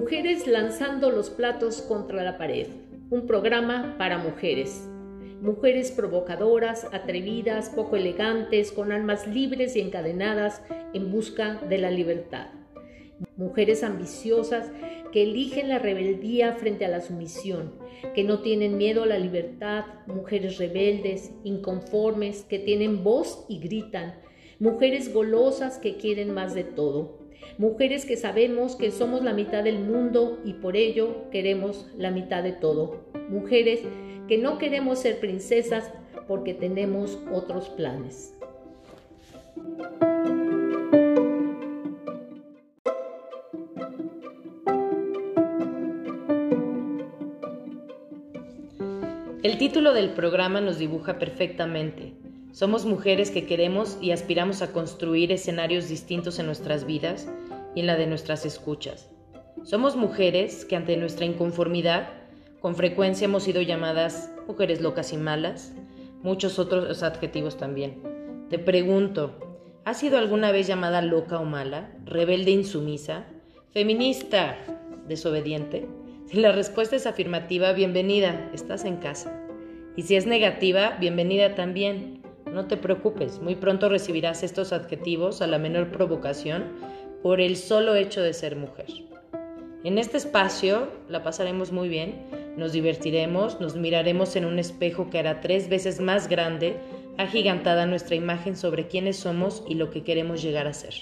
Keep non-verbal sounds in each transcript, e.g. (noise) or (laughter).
Mujeres lanzando los platos contra la pared, un programa para mujeres. Mujeres provocadoras, atrevidas, poco elegantes, con almas libres y encadenadas en busca de la libertad. Mujeres ambiciosas que eligen la rebeldía frente a la sumisión, que no tienen miedo a la libertad, mujeres rebeldes, inconformes, que tienen voz y gritan, mujeres golosas que quieren más de todo, mujeres que sabemos que somos la mitad del mundo y por ello queremos la mitad de todo, mujeres que no queremos ser princesas porque tenemos otros planes. El título del programa nos dibuja perfectamente. Somos mujeres que queremos y aspiramos a construir escenarios distintos en nuestras vidas y en la de nuestras escuchas. Somos mujeres que ante nuestra inconformidad con frecuencia hemos sido llamadas mujeres locas y malas, muchos otros adjetivos también. Te pregunto, ¿has sido alguna vez llamada loca o mala, rebelde insumisa, feminista, desobediente? Si la respuesta es afirmativa, bienvenida, estás en casa. Y si es negativa, bienvenida también. No te preocupes, muy pronto recibirás estos adjetivos a la menor provocación por el solo hecho de ser mujer. En este espacio la pasaremos muy bien, nos divertiremos, nos miraremos en un espejo que hará tres veces más grande, agigantada nuestra imagen sobre quiénes somos y lo que queremos llegar a ser.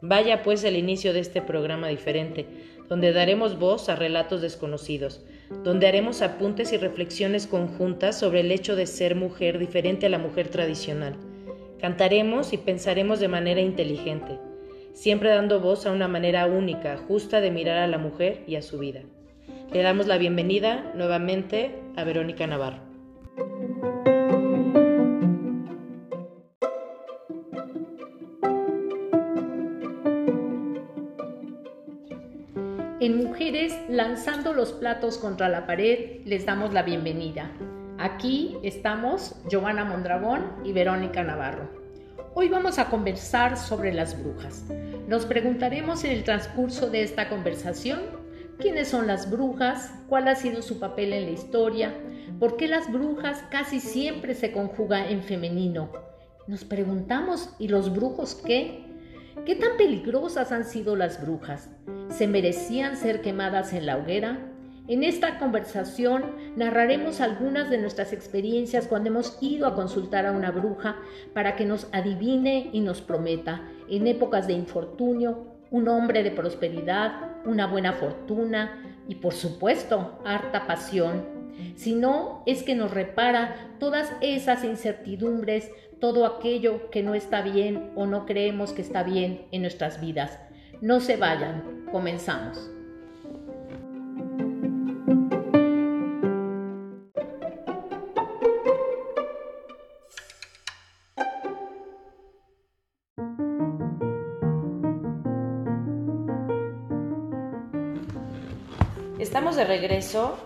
Vaya pues el inicio de este programa diferente, donde daremos voz a relatos desconocidos, donde haremos apuntes y reflexiones conjuntas sobre el hecho de ser mujer diferente a la mujer tradicional. Cantaremos y pensaremos de manera inteligente, siempre dando voz a una manera única, justa de mirar a la mujer y a su vida. Le damos la bienvenida nuevamente a Verónica Navarro. En Mujeres Lanzando los Platos contra la Pared les damos la bienvenida. Aquí estamos Giovanna Mondragón y Verónica Navarro. Hoy vamos a conversar sobre las brujas. Nos preguntaremos en el transcurso de esta conversación quiénes son las brujas, cuál ha sido su papel en la historia, por qué las brujas casi siempre se conjugan en femenino. Nos preguntamos, ¿y los brujos qué? ¿Qué tan peligrosas han sido las brujas? ¿Se merecían ser quemadas en la hoguera? En esta conversación narraremos algunas de nuestras experiencias cuando hemos ido a consultar a una bruja para que nos adivine y nos prometa, en épocas de infortunio, un hombre de prosperidad, una buena fortuna y por supuesto harta pasión. Si no, es que nos repara todas esas incertidumbres todo aquello que no está bien o no creemos que está bien en nuestras vidas. No se vayan, comenzamos. Estamos de regreso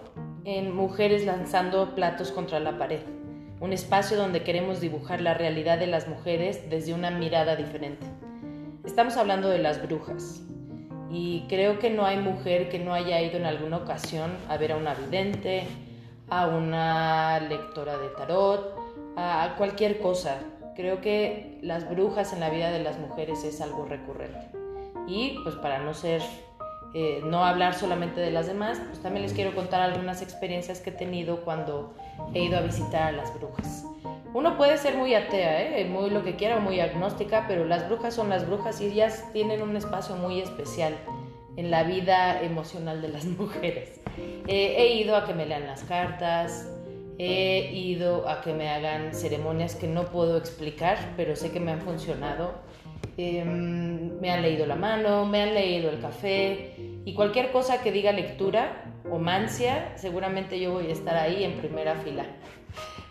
en Mujeres lanzando platos contra la pared un espacio donde queremos dibujar la realidad de las mujeres desde una mirada diferente. Estamos hablando de las brujas y creo que no hay mujer que no haya ido en alguna ocasión a ver a una vidente, a una lectora de tarot, a cualquier cosa. Creo que las brujas en la vida de las mujeres es algo recurrente. Y pues para no ser eh, no hablar solamente de las demás, pues también les quiero contar algunas experiencias que he tenido cuando he ido a visitar a las brujas. Uno puede ser muy atea, ¿eh? muy lo que quiera, muy agnóstica, pero las brujas son las brujas y ellas tienen un espacio muy especial en la vida emocional de las (laughs) mujeres. Eh, he ido a que me lean las cartas, he ido a que me hagan ceremonias que no puedo explicar, pero sé que me han funcionado. Em, me han leído la mano, me han leído el café y cualquier cosa que diga lectura o mancia, seguramente yo voy a estar ahí en primera fila.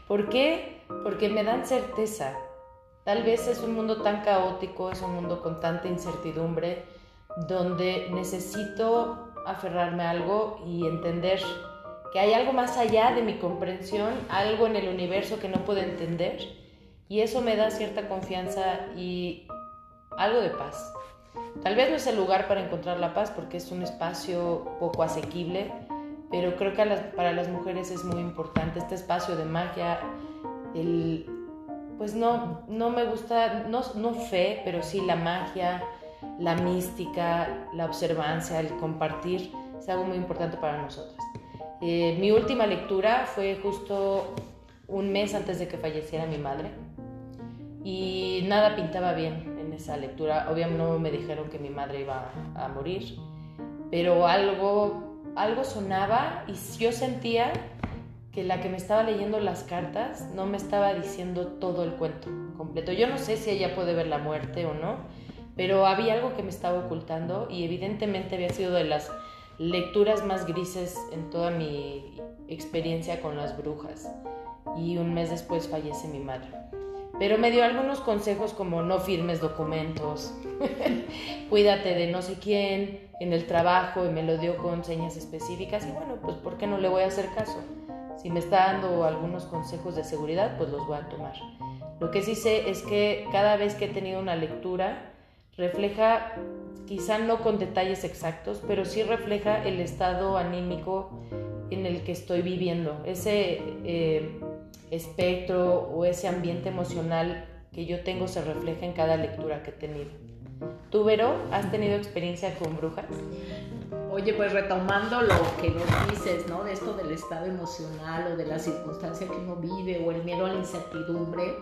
¿Por qué? Porque me dan certeza. Tal vez es un mundo tan caótico, es un mundo con tanta incertidumbre, donde necesito aferrarme a algo y entender que hay algo más allá de mi comprensión, algo en el universo que no puedo entender. Y eso me da cierta confianza y algo de paz. Tal vez no es el lugar para encontrar la paz porque es un espacio poco asequible, pero creo que para las mujeres es muy importante este espacio de magia, el, pues no, no me gusta, no, no fe, pero sí la magia, la mística, la observancia, el compartir, es algo muy importante para nosotras. Eh, mi última lectura fue justo un mes antes de que falleciera mi madre y nada pintaba bien esa lectura. Obviamente no me dijeron que mi madre iba a morir, pero algo, algo sonaba y yo sentía que la que me estaba leyendo las cartas no me estaba diciendo todo el cuento completo. Yo no sé si ella puede ver la muerte o no, pero había algo que me estaba ocultando y evidentemente había sido de las lecturas más grises en toda mi experiencia con las brujas. Y un mes después fallece mi madre. Pero me dio algunos consejos como no firmes documentos, (laughs) cuídate de no sé quién en el trabajo y me lo dio con señas específicas y bueno, pues ¿por qué no le voy a hacer caso? Si me está dando algunos consejos de seguridad, pues los voy a tomar. Lo que sí sé es que cada vez que he tenido una lectura, refleja, quizá no con detalles exactos, pero sí refleja el estado anímico en el que estoy viviendo, ese eh, espectro o ese ambiente emocional que yo tengo se refleja en cada lectura que he tenido. ¿Tú, Vero, has tenido experiencia con brujas? Oye, pues retomando lo que nos dices, ¿no? De esto del estado emocional o de la circunstancia que uno vive o el miedo a la incertidumbre,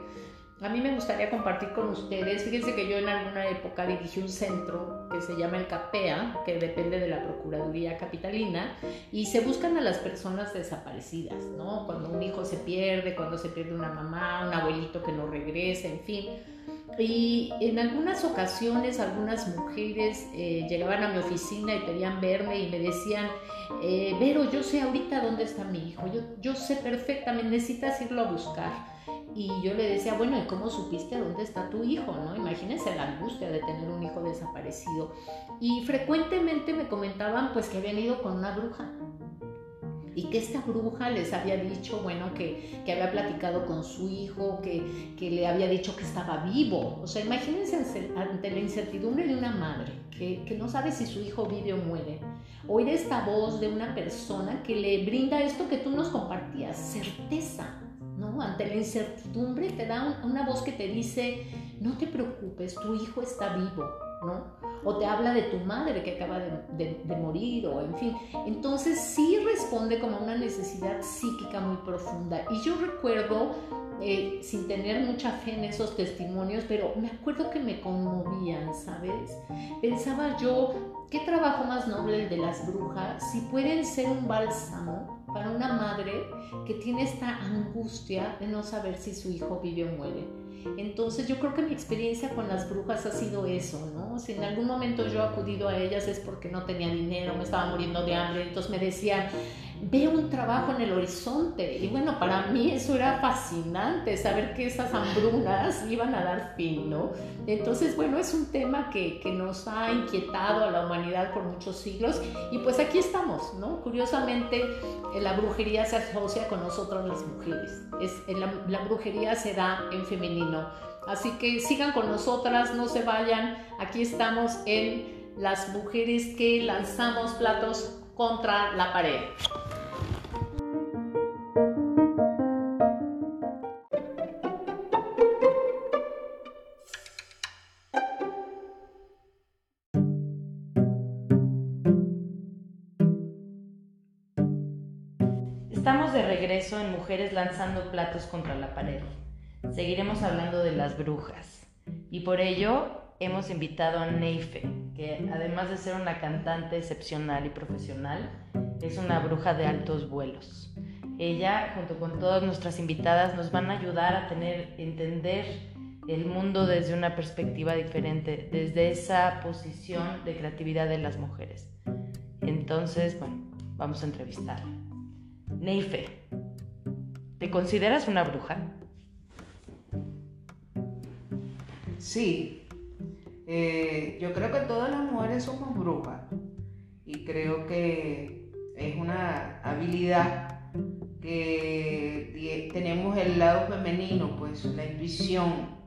a mí me gustaría compartir con ustedes, fíjense que yo en alguna época dirigí un centro que se llama el CAPEA, que depende de la Procuraduría Capitalina, y se buscan a las personas desaparecidas, ¿no? Cuando un hijo se pierde, cuando se pierde una mamá, un abuelito que no regresa, en fin. Y en algunas ocasiones algunas mujeres eh, llegaban a mi oficina y pedían verme y me decían, eh, Vero, yo sé ahorita dónde está mi hijo, yo, yo sé perfectamente, necesitas irlo a buscar. Y yo le decía, bueno, ¿y cómo supiste dónde está tu hijo? ¿no? Imagínense la angustia de tener un hijo desaparecido. Y frecuentemente me comentaban pues que habían ido con una bruja. Y que esta bruja les había dicho, bueno, que, que había platicado con su hijo, que, que, le había dicho que estaba vivo. O sea, imagínense ante la incertidumbre de una madre que, que no sabe si su hijo vive o muere. Oír esta voz de una persona que le brinda esto que tú nos compartías, certeza ¿no? Ante la incertidumbre te da una voz que te dice, no te preocupes, tu hijo está vivo, ¿no? O te habla de tu madre que acaba de, morir, o en fin. Entonces sí responde como una necesidad psíquica muy profunda. Y yo recuerdo, eh, sin tener mucha fe en esos testimonios, pero me acuerdo que me conmovían, ¿sabes? Pensaba yo, ¿qué trabajo más noble el de las brujas? Si pueden ser un bálsamo para una madre que tiene esta angustia de no saber si su hijo vive o muere. Entonces yo creo que mi experiencia con las brujas ha sido eso, ¿no? Si en algún momento yo he acudido a ellas es porque no tenía dinero, me estaba muriendo de hambre, entonces me decían, veo un trabajo en el horizonte. Y bueno, para mí eso era fascinante, saber que esas hambrunas iban a dar fin, ¿no? Entonces, bueno, es un tema que, que, nos ha inquietado a la humanidad por muchos siglos y pues aquí estamos, ¿no? Curiosamente, eh, la brujería se asocia con nosotros las mujeres. Es, eh, la, la brujería se da en femenino. Así que sigan con nosotras, no se vayan. Aquí estamos en las mujeres que lanzamos platos contra la pared. De regreso en Mujeres lanzando platos contra la pared. Seguiremos hablando de las brujas y por ello hemos invitado a Neife, que además de ser una cantante excepcional y profesional, es una bruja de altos vuelos. Ella, junto con todas nuestras invitadas, nos van a ayudar a tener, entender el mundo desde una perspectiva diferente, desde esa posición de creatividad de las mujeres. Entonces, bueno, vamos a entrevistar. Neife, ¿te consideras una bruja? Sí, eh, yo creo que todas las mujeres somos brujas y creo que es una habilidad que tenemos el lado femenino, pues la intuición.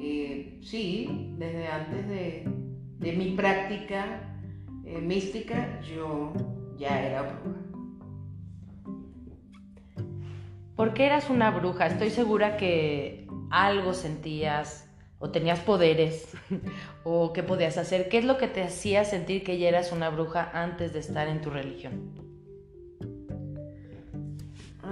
Eh, sí, desde antes de, mi práctica eh, mística, yo ya era bruja. ¿Por qué eras una bruja? Estoy segura que algo sentías o tenías poderes (laughs) o qué podías hacer. ¿Qué es lo que te hacía sentir que ya eras una bruja antes de estar en tu religión?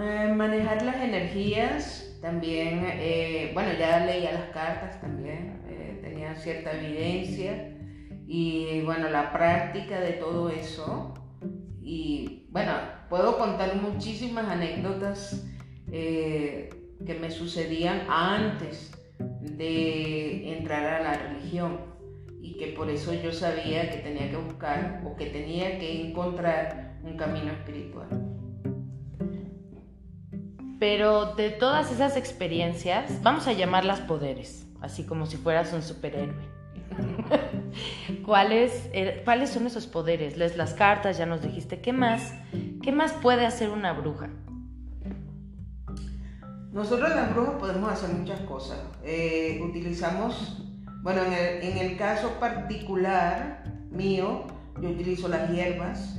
Eh, manejar las energías, también, eh, bueno, ya leía las cartas también, eh, tenía cierta evidencia y bueno, la práctica de todo eso. Y bueno, puedo contar muchísimas anécdotas que me sucedían antes de entrar a la religión y que por eso yo sabía que tenía que buscar o que tenía que encontrar un camino espiritual. Pero de todas esas experiencias, vamos a llamarlas poderes, así como si fueras un superhéroe. (laughs) ¿Cuáles, er, ¿Cuáles son esos poderes? Lees las cartas, ya nos dijiste. ¿Qué más? ¿Qué más puede hacer una bruja? Nosotros las brujas podemos hacer muchas cosas. Eh, utilizamos, bueno, en el, caso particular mío, yo utilizo las hierbas,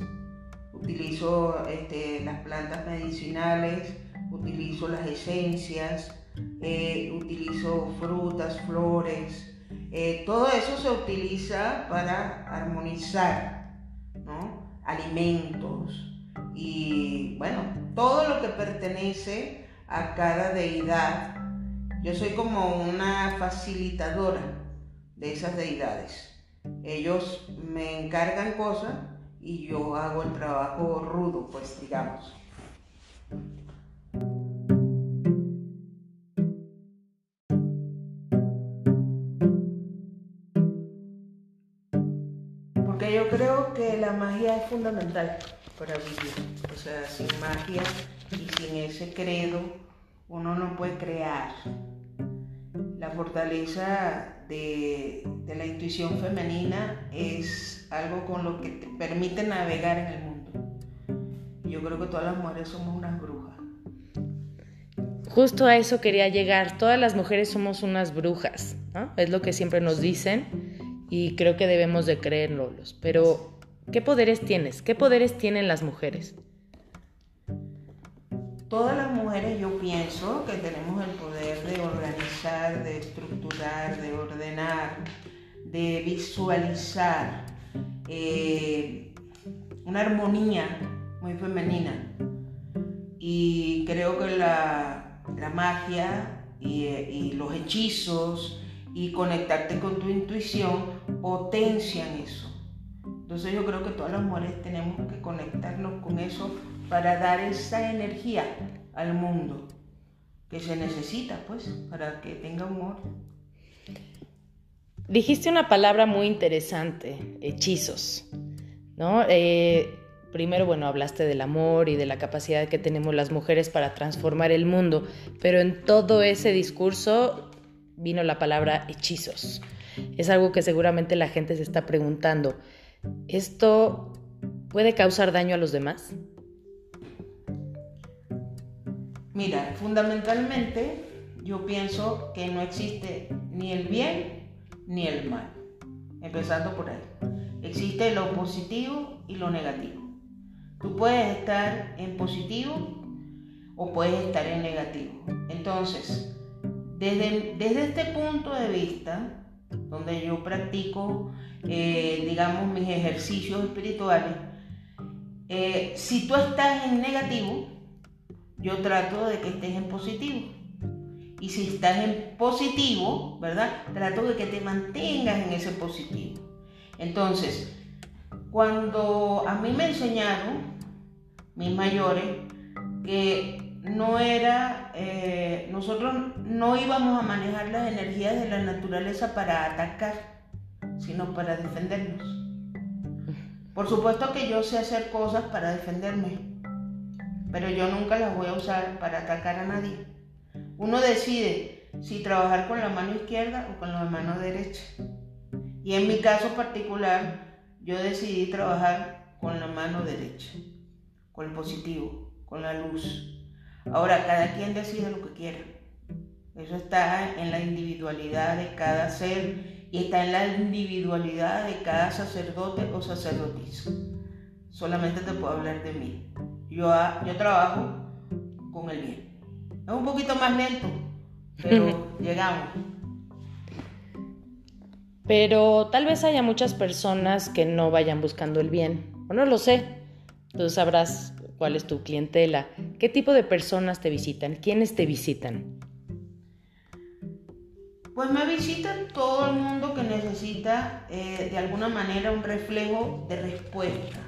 utilizo este, las plantas medicinales, utilizo las esencias, eh, utilizo frutas, flores. Eh, todo eso se utiliza para armonizar alimentos y bueno, todo lo que pertenece a cada deidad. Yo soy como una facilitadora de esas deidades. Ellos me encargan cosas y yo hago el trabajo rudo, pues digamos. Porque yo creo que la magia es fundamental para vivir. O sea, sin magia y sin ese credo uno no puede crear. La fortaleza de, la intuición femenina es algo con lo que te permite navegar en el mundo. Yo creo que todas las mujeres somos unas brujas. Justo a eso quería llegar. Todas las mujeres somos unas brujas, Es lo que siempre nos dicen y creo que debemos de creerlos. Pero, ¿qué poderes tienes? ¿Qué poderes tienen las mujeres? Todas las mujeres yo pienso que tenemos el poder de organizar, de estructurar, de ordenar, de visualizar eh, una armonía muy femenina. Y creo que la, magia y, y, los hechizos y conectarte con tu intuición potencian eso. Entonces yo creo que todas las mujeres tenemos que conectarnos con eso para dar esa energía al mundo que se necesita, pues, para que tenga humor. Dijiste una palabra muy interesante, hechizos, ¿no? Eh, primero, bueno, hablaste del amor y de la capacidad que tenemos las mujeres para transformar el mundo, pero en todo ese discurso vino la palabra hechizos. Es algo que seguramente la gente se está preguntando. ¿Esto puede causar daño a los demás? Mira, fundamentalmente yo pienso que no existe ni el bien ni el mal. Empezando por ahí. Existe lo positivo y lo negativo. Tú puedes estar en positivo o puedes estar en negativo. Entonces, desde, desde este punto de vista, donde yo practico, eh, digamos, mis ejercicios espirituales, eh, si tú estás en negativo, yo trato de que estés en positivo. Y si estás en positivo, ¿verdad? Trato de que te mantengas en ese positivo. Entonces, cuando a mí me enseñaron mis mayores que no era, eh, nosotros no íbamos a manejar las energías de la naturaleza para atacar, sino para defendernos. Por supuesto que yo sé hacer cosas para defenderme, pero yo nunca las voy a usar para atacar a nadie. Uno decide si trabajar con la mano izquierda o con la mano derecha. Y en mi caso particular, yo decidí trabajar con la mano derecha, con el positivo, con la luz. Ahora, cada quien decide lo que quiera. Eso está en la individualidad de cada ser y está en la individualidad de cada sacerdote o sacerdotisa. Solamente te puedo hablar de mí. Yo, ah, yo trabajo con el bien. Es un poquito más lento, pero (laughs) llegamos. Pero tal vez haya muchas personas que no vayan buscando el bien, o no lo sé. Tú sabrás cuál es tu clientela. ¿Qué tipo de personas te visitan? ¿Quiénes te visitan? Pues me visitan todo el mundo que necesita eh, de alguna manera un reflejo de respuesta,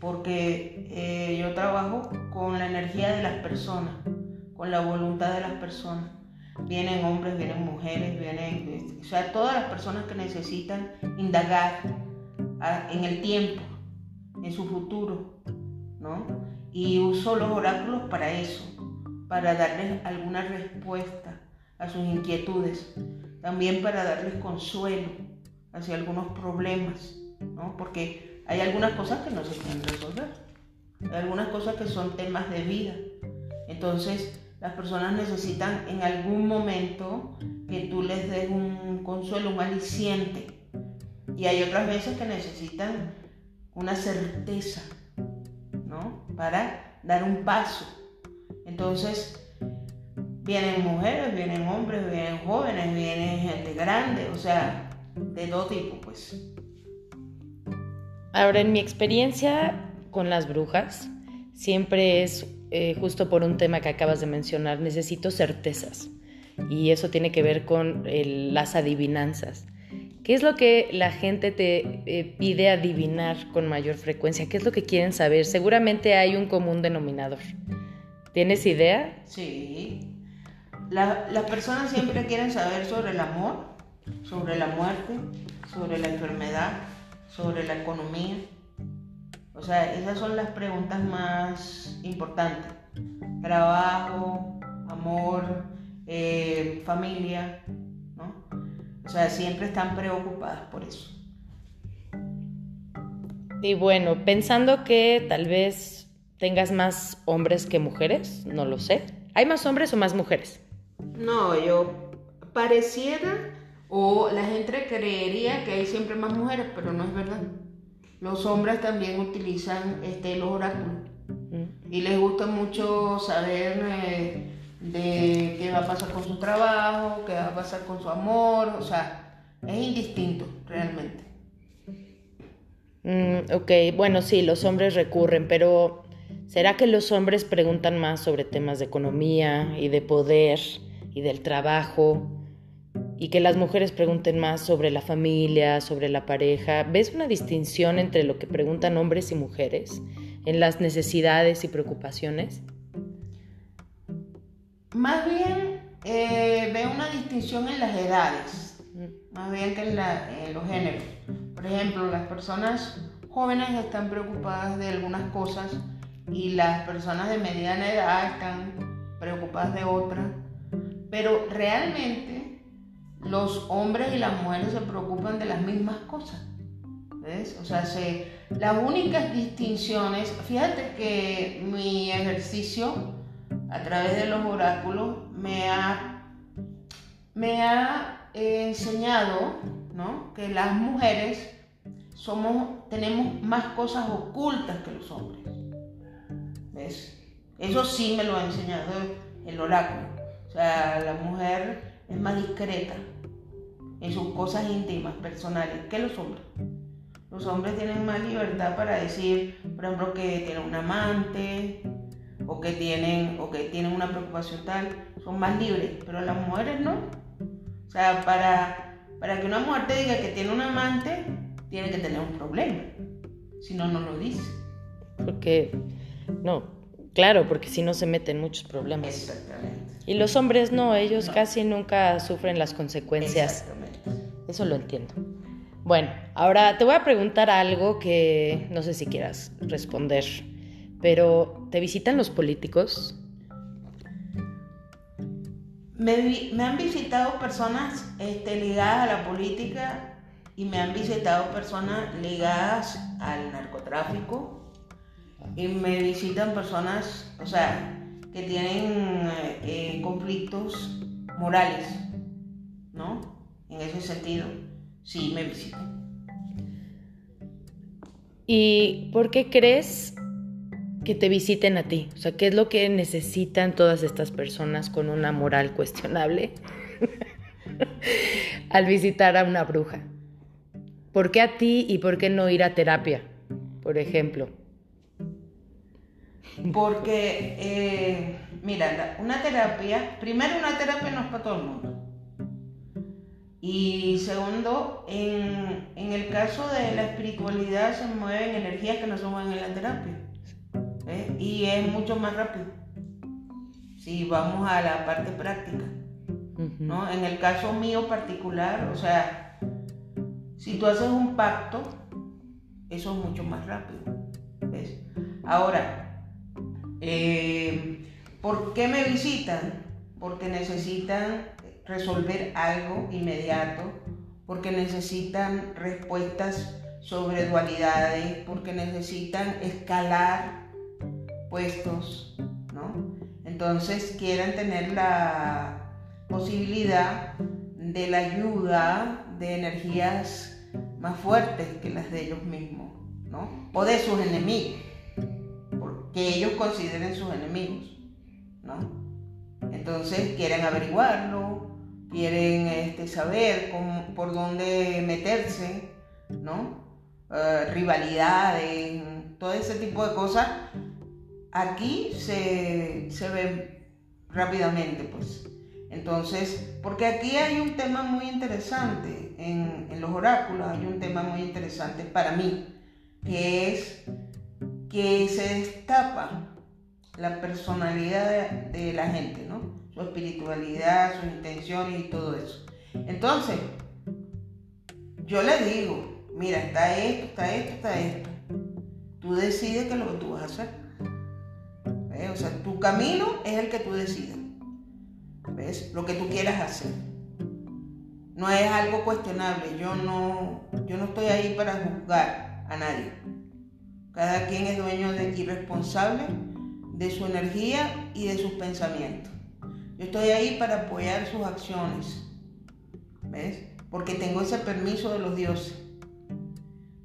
porque eh, yo trabajo con la energía de las personas, con la voluntad de las personas. Vienen hombres, vienen mujeres, vienen, o sea, todas las personas que necesitan indagar ah, en el tiempo, en su futuro, ¿no? Y uso los oráculos para eso, para darles alguna respuesta a sus inquietudes, también para darles consuelo hacia algunos problemas, ¿no? Porque hay algunas cosas que no se pueden resolver, hay algunas cosas que son temas de vida. Entonces, las personas necesitan en algún momento que tú les des un consuelo, un aliciente. Y hay otras veces que necesitan una certeza, ¿no? Para dar un paso. Entonces, vienen mujeres, vienen hombres, vienen jóvenes, vienen gente grande, o sea, de todo tipo, pues. Ahora, en mi experiencia con las brujas, siempre es eh, justo por un tema que acabas de mencionar, necesito certezas. Y eso tiene que ver con las adivinanzas. ¿Qué es lo que la gente te eh, pide adivinar con mayor frecuencia? ¿Qué es lo que quieren saber? Seguramente hay un común denominador. ¿Tienes idea? Sí. las personas siempre quieren saber sobre el amor, sobre la muerte, sobre la enfermedad, sobre la economía. O sea, esas son las preguntas más importantes. Trabajo, amor, eh, familia, ¿no? O sea, siempre están preocupadas por eso. Y bueno, pensando que tal vez tengas más hombres que mujeres, no lo sé. ¿Hay más hombres o más mujeres? No, yo pareciera o la gente creería que hay siempre más mujeres, pero no es verdad los hombres también utilizan este, los oráculos. Mm. Y les gusta mucho saber eh, de qué va a pasar con su trabajo, qué va a pasar con su amor, o sea, es indistinto realmente. Mm, ok, bueno, sí, los hombres recurren, pero ¿será que los hombres preguntan más sobre temas de economía y de poder y del trabajo? Y que las mujeres pregunten más sobre la familia, sobre la pareja. ¿Ves una distinción entre lo que preguntan hombres y mujeres en las necesidades y preocupaciones? Más bien eh, veo una distinción en las edades, mm. más bien que en, los géneros. Por ejemplo, las personas jóvenes están preocupadas de algunas cosas y las personas de mediana edad están preocupadas de otras. Pero realmente los hombres y las mujeres se preocupan de las mismas cosas. ¿Ves? O sea, se, las únicas distinciones, fíjate que mi ejercicio a través de los oráculos me ha, me ha enseñado ¿no? que las mujeres somos, tenemos más cosas ocultas que los hombres. ¿Ves? Eso sí me lo ha enseñado el oráculo. O sea, la mujer es más discreta en sus cosas íntimas, personales, que los hombres. Los hombres tienen más libertad para decir, por ejemplo, que tienen un amante o que tienen, o que tienen una preocupación tal, son más libres, pero las mujeres no. O sea, para, para que una mujer te diga que tiene un amante, tiene que tener un problema. Si no, no lo dice. Porque, no, claro, porque si no se meten muchos problemas. Exactamente. Y los hombres no, ellos casi nunca sufren las consecuencias. Eso lo entiendo. Bueno, ahora te voy a preguntar algo que no sé si quieras responder, pero ¿te visitan los políticos? Me, han visitado personas este, ligadas a la política y me han visitado personas ligadas al narcotráfico y me visitan personas, o sea, que tienen eh, conflictos morales, ¿no? en ese sentido, sí me visitan. ¿Y por qué crees que te visiten a ti? O sea, ¿qué es lo que necesitan todas estas personas con una moral cuestionable (laughs) al visitar a una bruja? ¿Por qué a ti y por qué no ir a terapia, por ejemplo? Porque, eh, mira, una terapia, primero una terapia no es para todo el mundo. Y segundo, en, el caso de la espiritualidad se mueven energías que no se mueven en la terapia. ¿eh? Y es mucho más rápido. Si vamos a la parte práctica. ¿no? En el caso mío particular, o sea, si tú haces un pacto, eso es mucho más rápido. ¿ves? Ahora, eh, ¿por qué me visitan? Porque necesitan resolver algo inmediato, porque necesitan respuestas sobre dualidades, porque necesitan escalar puestos, ¿no? Entonces quieren tener la posibilidad de la ayuda de energías más fuertes que las de ellos mismos, ¿no? O de sus enemigos, porque ellos consideren sus enemigos, ¿no? Entonces quieren averiguarlo, quieren este, saber por dónde meterse, ¿no? Eh, rivalidades, todo ese tipo de cosas, aquí se, se ve rápidamente, pues. Entonces, porque aquí hay un tema muy interesante en, en, los oráculos, hay un tema muy interesante para mí, que es que se destapa la personalidad de la gente, ¿no? su espiritualidad, sus intenciones y todo eso. Entonces, yo le digo, mira, está esto, está esto, está esto. Tú decides qué es lo que tú vas a hacer. O sea, tu camino es el que tú decides. ¿Ves? Lo que tú quieras hacer. No es algo cuestionable. Yo no, yo no estoy ahí para juzgar a nadie. Cada quien es dueño de, y responsable de su energía y de sus pensamientos. Yo estoy ahí para apoyar sus acciones. ¿Ves? Porque tengo ese permiso de los dioses.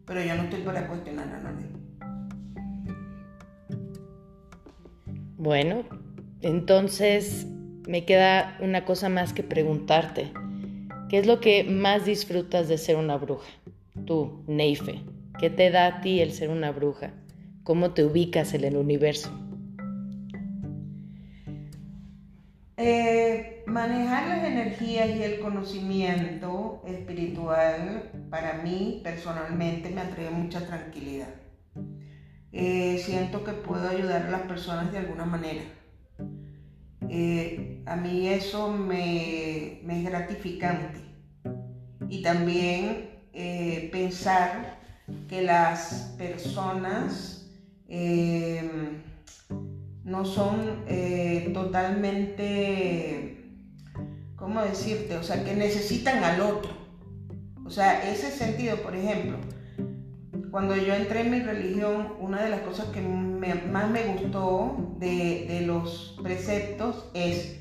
Pero yo no estoy para cuestionar a nadie. Bueno, entonces me queda una cosa más que preguntarte. ¿Qué es lo que más disfrutas de ser una bruja? Tú, Neife. ¿Qué te da a ti el ser una bruja? ¿Cómo te ubicas en el universo? Eh, manejar las energías y el conocimiento espiritual para mí personalmente me atrae mucha tranquilidad. Eh, siento que puedo ayudar a las personas de alguna manera. Eh, a mí eso me, me, es gratificante. Y también pensar que las personas no son eh, totalmente, ¿cómo decirte? O sea, que necesitan al otro. O sea, ese sentido, por ejemplo, cuando yo entré en mi religión, una de las cosas que más me gustó de, los preceptos es,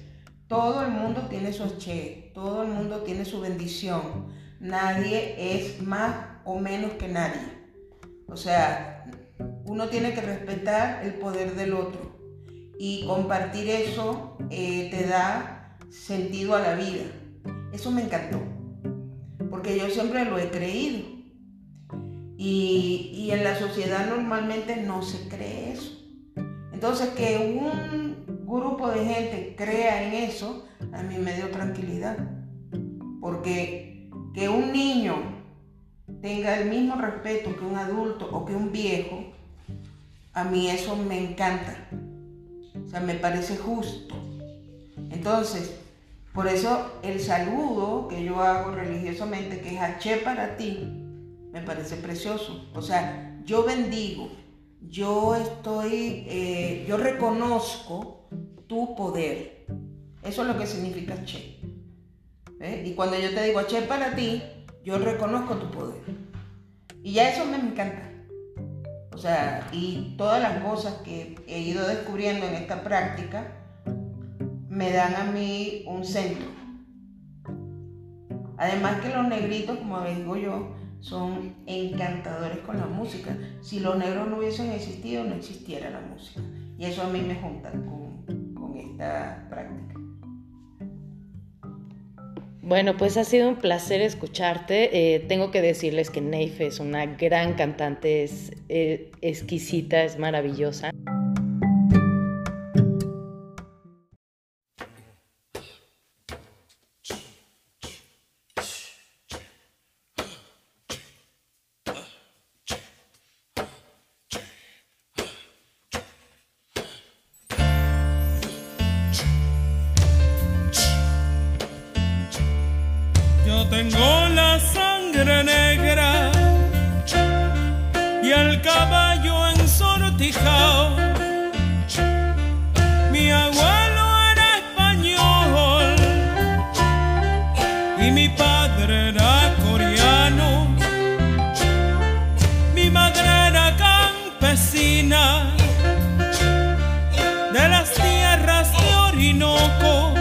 todo el mundo tiene su che, todo el mundo tiene su bendición, nadie es más o menos que nadie. O sea, uno tiene que respetar el poder del otro y compartir eso eh, te da sentido a la vida. Eso me encantó, porque yo siempre lo he creído. Y, y, en la sociedad normalmente no se cree eso. Entonces que un grupo de gente crea en eso, a mí me dio tranquilidad. Porque que un niño tenga el mismo respeto que un adulto o que un viejo, a mí eso me encanta me parece justo. Entonces, por eso el saludo que yo hago religiosamente, que es H para ti, me parece precioso. O sea, yo bendigo, yo estoy, eh, yo reconozco tu poder. Eso es lo que significa Che. Y cuando yo te digo Che para ti, yo reconozco tu poder. Y ya eso me encanta. O sea, y todas las cosas que he ido descubriendo en esta práctica me dan a mí un centro. Además que los negritos, como digo yo, son encantadores con la música. Si los negros no hubiesen existido, no existiera la música. Y eso a mí me junta con, con esta práctica. Bueno, pues ha sido un placer escucharte. Eh, tengo que decirles que Neife es una gran cantante, es eh, exquisita, es maravillosa. Tengo la sangre negra y el caballo ensortijado. Mi abuelo era español y mi padre era coreano. Mi madre era campesina de las tierras de Orinoco.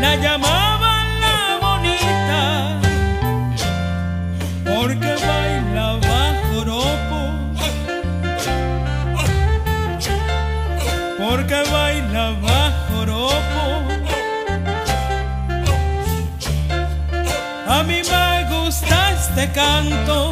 La llamaba canto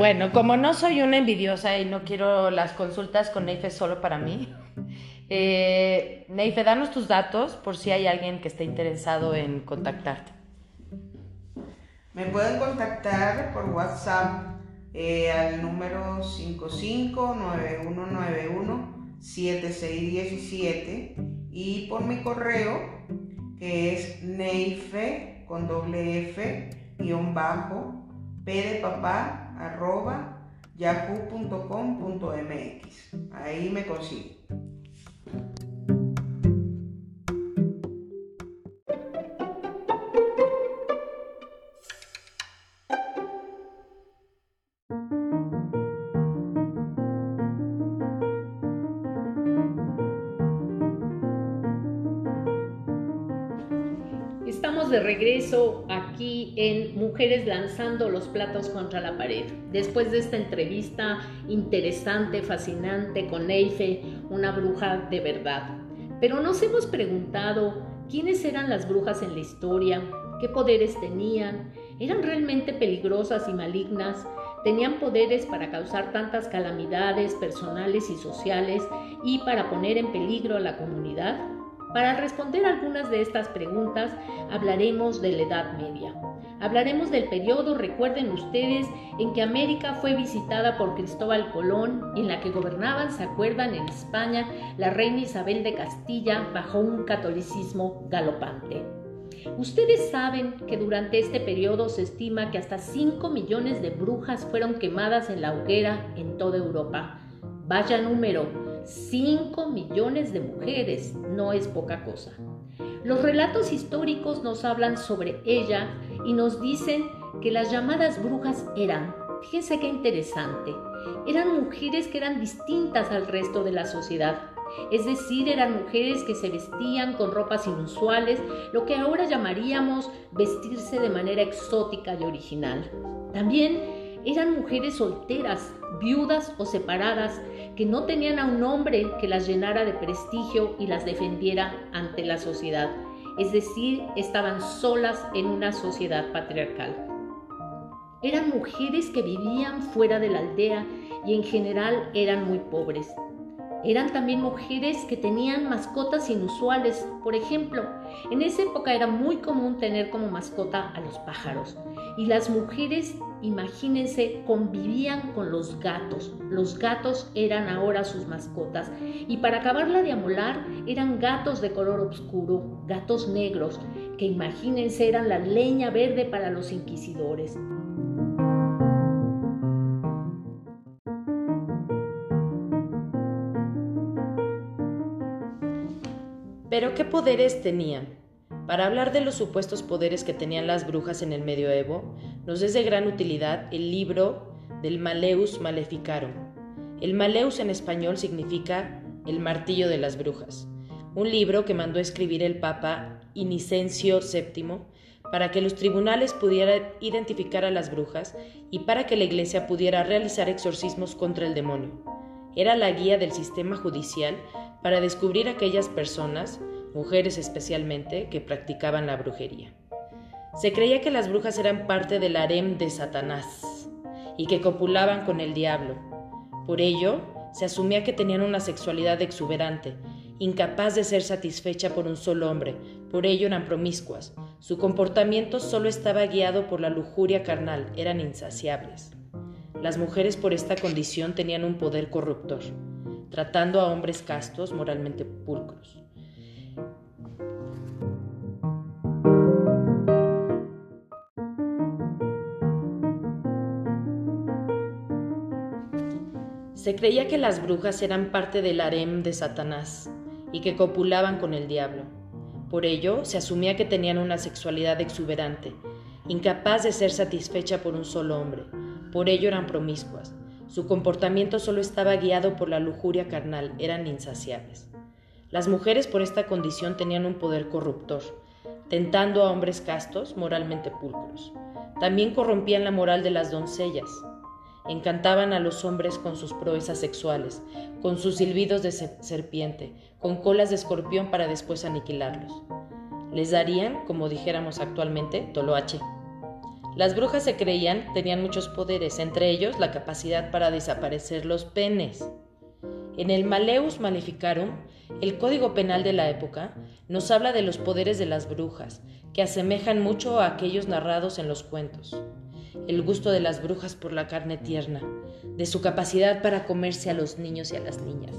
Bueno, como no soy una envidiosa y no quiero las consultas con Neife solo para mí, eh, Neife, danos tus datos por si hay alguien que esté interesado en contactarte. Me pueden contactar por WhatsApp eh, al número 5591917617 y por mi correo que es neife con doble f guion bajo p de papá arroba yahoo.com.mx ahí me consigo Estamos de regreso en Mujeres lanzando los platos contra la pared. Después de esta entrevista interesante, fascinante con Eife, una bruja de verdad. Pero nos hemos preguntado quiénes eran las brujas en la historia, qué poderes tenían, eran realmente peligrosas y malignas, tenían poderes para causar tantas calamidades personales y sociales y para poner en peligro a la comunidad. Para responder algunas de estas preguntas hablaremos de la Edad Media. Hablaremos del periodo, recuerden ustedes, en que América fue visitada por Cristóbal Colón y en la que gobernaban, se acuerdan, en España la reina Isabel de Castilla bajo un catolicismo galopante. Ustedes saben que durante este periodo se estima que hasta 5 millones de brujas fueron quemadas en la hoguera en toda Europa. Vaya número, 5 millones de mujeres no es poca cosa. Los relatos históricos nos hablan sobre ella y nos dicen que las llamadas brujas eran, fíjense qué interesante, eran mujeres que eran distintas al resto de la sociedad. Es decir, eran mujeres que se vestían con ropas inusuales, lo que ahora llamaríamos vestirse de manera exótica y original. También eran mujeres solteras, viudas o separadas, que no tenían a un hombre que las llenara de prestigio y las defendiera ante la sociedad. Es decir, estaban solas en una sociedad patriarcal. Eran mujeres que vivían fuera de la aldea y en general eran muy pobres. Eran también mujeres que tenían mascotas inusuales. Por ejemplo, en esa época era muy común tener como mascota a los pájaros. Y las mujeres, imagínense, convivían con los gatos. Los gatos eran ahora sus mascotas. Y para acabarla de amolar, eran gatos de color oscuro, gatos negros, que imagínense eran la leña verde para los inquisidores. Pero ¿qué poderes tenían? Para hablar de los supuestos poderes que tenían las brujas en el medioevo, nos es de gran utilidad el libro del Maleus Maleficarum. El Maleus en español significa el martillo de las brujas, un libro que mandó escribir el Papa Inicencio VII para que los tribunales pudieran identificar a las brujas y para que la Iglesia pudiera realizar exorcismos contra el demonio. Era la guía del sistema judicial para descubrir aquellas personas, mujeres especialmente, que practicaban la brujería. Se creía que las brujas eran parte del harem de Satanás y que copulaban con el diablo. Por ello, se asumía que tenían una sexualidad exuberante, incapaz de ser satisfecha por un solo hombre, por ello eran promiscuas. Su comportamiento solo estaba guiado por la lujuria carnal, eran insaciables. Las mujeres por esta condición tenían un poder corruptor, tratando a hombres castos moralmente pulcros. Se creía que las brujas eran parte del harem de Satanás y que copulaban con el diablo. Por ello, se asumía que tenían una sexualidad exuberante, incapaz de ser satisfecha por un solo hombre. Por ello eran promiscuas. Su comportamiento solo estaba guiado por la lujuria carnal, eran insaciables. Las mujeres por esta condición tenían un poder corruptor, tentando a hombres castos, moralmente pulcros. También corrompían la moral de las doncellas. Encantaban a los hombres con sus proezas sexuales, con sus silbidos de serpiente, con colas de escorpión para después aniquilarlos. Les darían, como dijéramos actualmente, toloache. Las brujas se creían tenían muchos poderes, entre ellos la capacidad para desaparecer los penes. En el Maleus Maleficarum, el código penal de la época, nos habla de los poderes de las brujas, que asemejan mucho a aquellos narrados en los cuentos. El gusto de las brujas por la carne tierna, de su capacidad para comerse a los niños y a las niñas.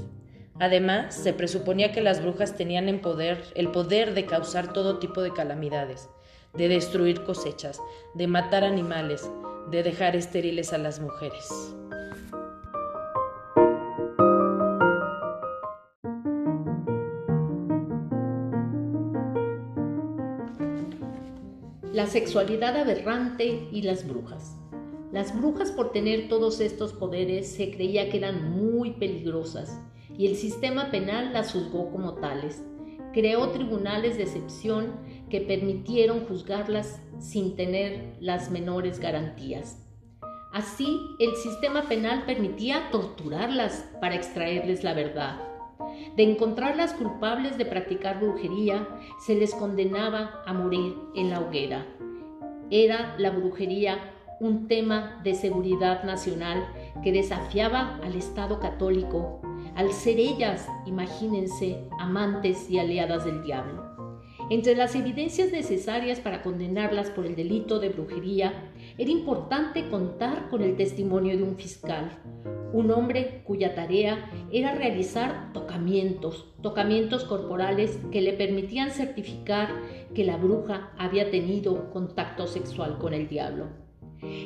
Además, se presuponía que las brujas tenían en poder el poder de causar todo tipo de calamidades, de destruir cosechas, de matar animales, de dejar estériles a las mujeres. La sexualidad aberrante y las brujas. Las brujas por tener todos estos poderes se creía que eran muy peligrosas y el sistema penal las juzgó como tales. Creó tribunales de excepción que permitieron juzgarlas sin tener las menores garantías. Así, el sistema penal permitía torturarlas para extraerles la verdad. De encontrarlas culpables de practicar brujería, se les condenaba a morir en la hoguera. Era la brujería un tema de seguridad nacional que desafiaba al Estado católico, al ser ellas, imagínense, amantes y aliadas del diablo. Entre las evidencias necesarias para condenarlas por el delito de brujería, era importante contar con el testimonio de un fiscal, un hombre cuya tarea era realizar tocamientos, tocamientos corporales que le permitían certificar que la bruja había tenido contacto sexual con el diablo.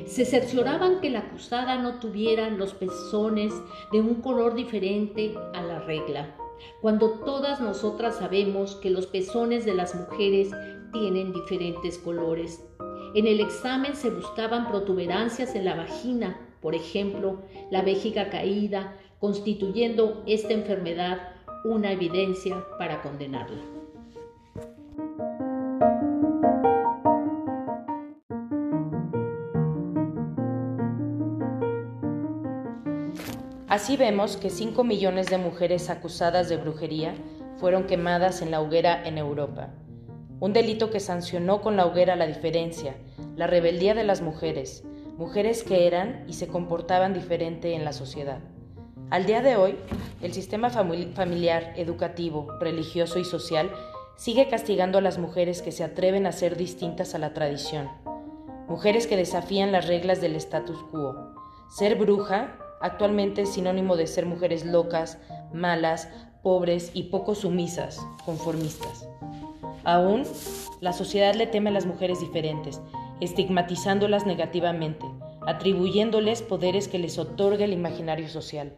Se cercioraban que la acusada no tuviera los pezones de un color diferente a la regla, cuando todas nosotras sabemos que los pezones de las mujeres tienen diferentes colores. En el examen se buscaban protuberancias en la vagina, por ejemplo, la vejiga caída, constituyendo esta enfermedad una evidencia para condenarla. Así vemos que 5 millones de mujeres acusadas de brujería fueron quemadas en la hoguera en Europa. Un delito que sancionó con la hoguera la diferencia, la rebeldía de las mujeres, mujeres que eran y se comportaban diferente en la sociedad. Al día de hoy, el sistema familiar, educativo, religioso y social sigue castigando a las mujeres que se atreven a ser distintas a la tradición, mujeres que desafían las reglas del status quo. Ser bruja actualmente es sinónimo de ser mujeres locas, malas, pobres y poco sumisas, conformistas. Aún, la sociedad le teme a las mujeres diferentes, estigmatizándolas negativamente, atribuyéndoles poderes que les otorga el imaginario social.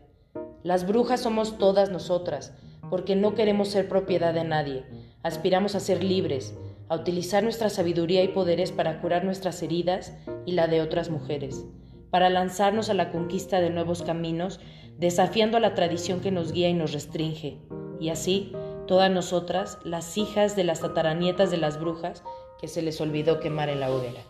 Las brujas somos todas nosotras, porque no queremos ser propiedad de nadie, aspiramos a ser libres, a utilizar nuestra sabiduría y poderes para curar nuestras heridas y la de otras mujeres para lanzarnos a la conquista de nuevos caminos, desafiando a la tradición que nos guía y nos restringe, y así todas nosotras, las hijas de las tataranietas de las brujas, que se les olvidó quemar en la hoguera.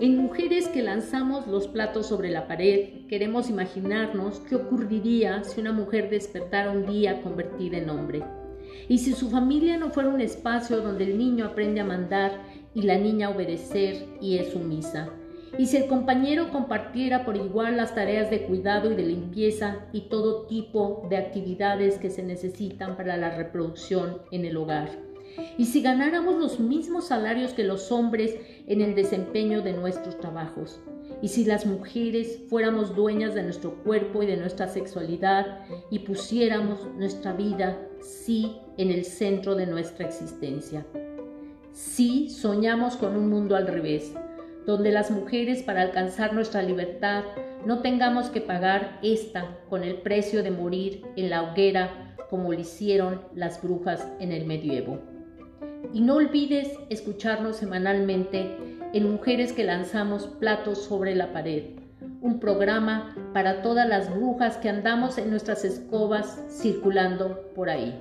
En mujeres que lanzamos los platos sobre la pared, queremos imaginarnos qué ocurriría si una mujer despertara un día convertida en hombre. Y si su familia no fuera un espacio donde el niño aprende a mandar y la niña a obedecer y es sumisa. Y si el compañero compartiera por igual las tareas de cuidado y de limpieza y todo tipo de actividades que se necesitan para la reproducción en el hogar. Y si ganáramos los mismos salarios que los hombres en el desempeño de nuestros trabajos. Y si las mujeres fuéramos dueñas de nuestro cuerpo y de nuestra sexualidad y pusiéramos nuestra vida, sí, en el centro de nuestra existencia. Sí, soñamos con un mundo al revés, donde las mujeres para alcanzar nuestra libertad no tengamos que pagar esta con el precio de morir en la hoguera como lo hicieron las brujas en el medievo. Y no olvides escucharnos semanalmente en Mujeres que lanzamos platos sobre la pared, un programa para todas las brujas que andamos en nuestras escobas circulando por ahí.